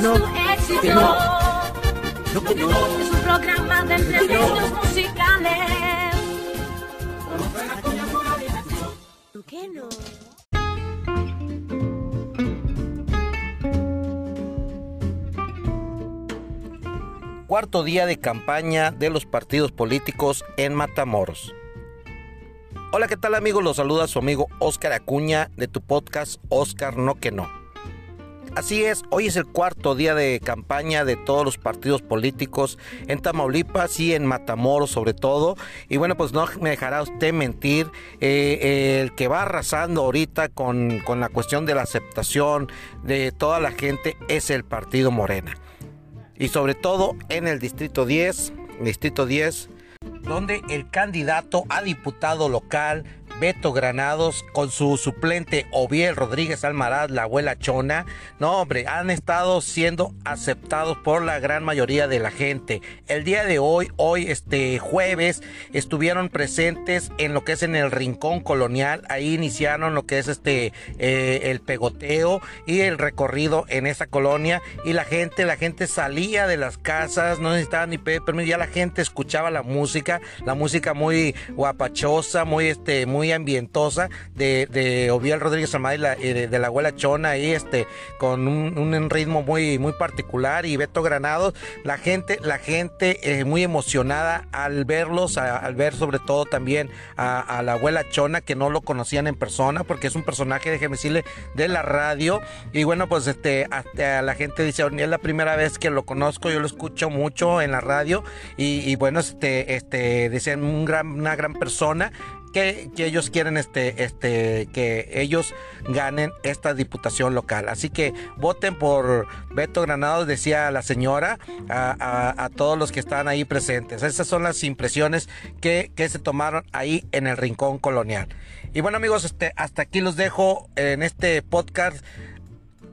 premios tu éxito. Es un programa de entrevistas musicales. ¿Tú qué no? Cuarto día de campaña de los partidos políticos en Matamoros. Hola, ¿qué tal amigos? Los saluda su amigo Oscar Acuña de tu podcast Oscar No Que No. Así es, hoy es el cuarto día de campaña de todos los partidos políticos en Tamaulipas y en Matamoros sobre todo. Y bueno, pues no me dejará usted mentir, eh, el que va arrasando ahorita con, con la cuestión de la aceptación de toda la gente es el partido Morena. Y sobre todo en el Distrito 10, Distrito 10, donde el candidato a diputado local Beto Granados con su suplente Oviel Rodríguez Almaraz, la abuela Chona, no hombre, han estado siendo aceptados por la gran mayoría de la gente. El día de hoy, hoy este jueves, estuvieron presentes en lo que es en el Rincón Colonial, ahí iniciaron lo que es este eh, el pegoteo y el recorrido en esa colonia. Y la gente, la gente salía de las casas, no necesitaban ni pedir permiso, ya la gente escuchaba la música, la música muy guapachosa, muy este, muy ambientosa de, de Oviel Rodríguez Amada y de, la abuela Chona ahí este con un, ritmo muy muy particular y Beto Granados. La gente la gente eh, muy emocionada al verlos al ver sobre todo también a, la abuela Chona que no lo conocían en persona porque es un personaje déjeme decirle de la radio. Y bueno pues este la gente dice es la primera vez que lo conozco yo lo escucho mucho en la radio y, bueno este este dicen un gran, una gran persona que, ellos quieren este, este, que ellos ganen esta diputación local. Así que voten por Beto Granados, decía la señora, a, todos los que están ahí presentes. Esas son las impresiones que, que, se tomaron ahí en el Rincón Colonial. Y bueno amigos, este, hasta aquí los dejo en este podcast.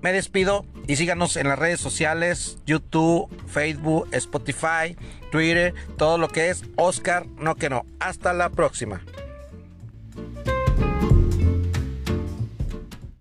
Me despido y síganos en las redes sociales, YouTube, Facebook, Spotify, Twitter, todo lo que es Oscar, no que no. Hasta la próxima.